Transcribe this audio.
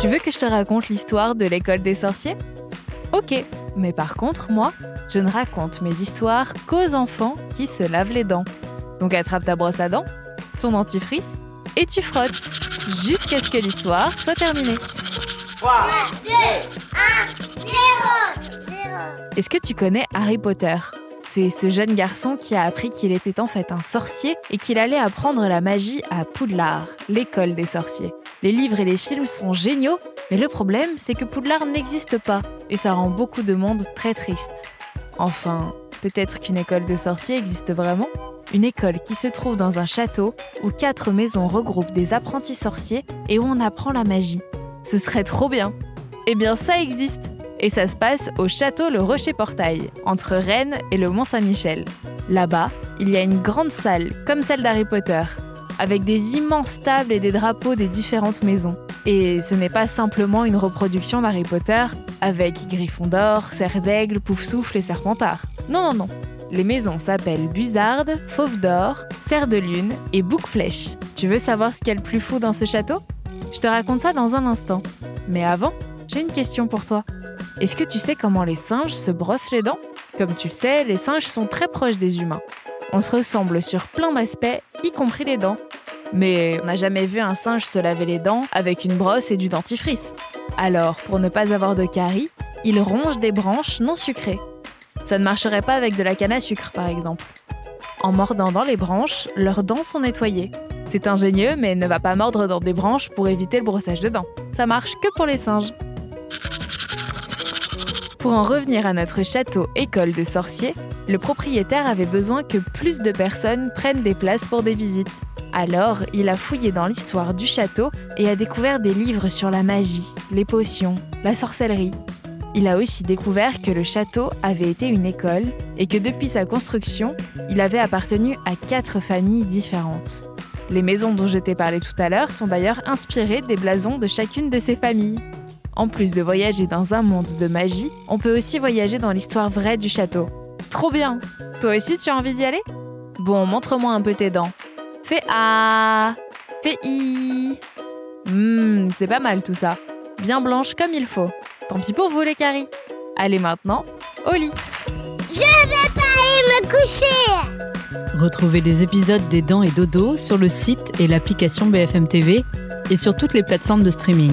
Tu veux que je te raconte l'histoire de l'école des sorciers? Ok, mais par contre, moi, je ne raconte mes histoires qu'aux enfants qui se lavent les dents. Donc attrape ta brosse à dents, ton dentifrice, et tu frottes, jusqu'à ce que l'histoire soit terminée. 3, 2, 1, 0. Est-ce que tu connais Harry Potter? C'est ce jeune garçon qui a appris qu'il était en fait un sorcier et qu'il allait apprendre la magie à Poudlard, l'école des sorciers. Les livres et les films sont géniaux, mais le problème, c'est que Poudlard n'existe pas, et ça rend beaucoup de monde très triste. Enfin, peut-être qu'une école de sorciers existe vraiment? Une école qui se trouve dans un château où quatre maisons regroupent des apprentis sorciers et où on apprend la magie. Ce serait trop bien Eh bien, ça existe et ça se passe au château Le Rocher-Portail, entre Rennes et le Mont-Saint-Michel. Là-bas, il y a une grande salle, comme celle d'Harry Potter, avec des immenses tables et des drapeaux des différentes maisons. Et ce n'est pas simplement une reproduction d'Harry Potter avec Gryffondor, Serre d'Aigle, Poufsouffle et Serpentard. Non, non, non. Les maisons s'appellent Buzarde, Fauve d'Or, Serre de Lune et Bouc Flèche. Tu veux savoir ce qu'il y a le plus fou dans ce château? Je te raconte ça dans un instant. Mais avant, j'ai une question pour toi. Est-ce que tu sais comment les singes se brossent les dents? Comme tu le sais, les singes sont très proches des humains. On se ressemble sur plein d'aspects, y compris les dents. Mais on n'a jamais vu un singe se laver les dents avec une brosse et du dentifrice. Alors, pour ne pas avoir de caries, ils rongent des branches non sucrées. Ça ne marcherait pas avec de la canne à sucre, par exemple. En mordant dans les branches, leurs dents sont nettoyées. C'est ingénieux, mais ne va pas mordre dans des branches pour éviter le brossage de dents. Ça marche que pour les singes. Pour en revenir à notre château école de sorciers, le propriétaire avait besoin que plus de personnes prennent des places pour des visites. Alors, il a fouillé dans l'histoire du château et a découvert des livres sur la magie, les potions, la sorcellerie. Il a aussi découvert que le château avait été une école et que depuis sa construction, il avait appartenu à quatre familles différentes. Les maisons dont je t'ai parlé tout à l'heure sont d'ailleurs inspirées des blasons de chacune de ces familles. En plus de voyager dans un monde de magie, on peut aussi voyager dans l'histoire vraie du château. Trop bien Toi aussi tu as envie d'y aller? Bon, montre-moi un peu tes dents. Fais A Fais I Hum, c'est pas mal tout ça. Bien blanche comme il faut. Tant pis pour vous les caries. Allez maintenant, au lit. Je vais pas aller me coucher. Retrouvez les épisodes des Dents et Dodo sur le site et l'application BFM TV et sur toutes les plateformes de streaming.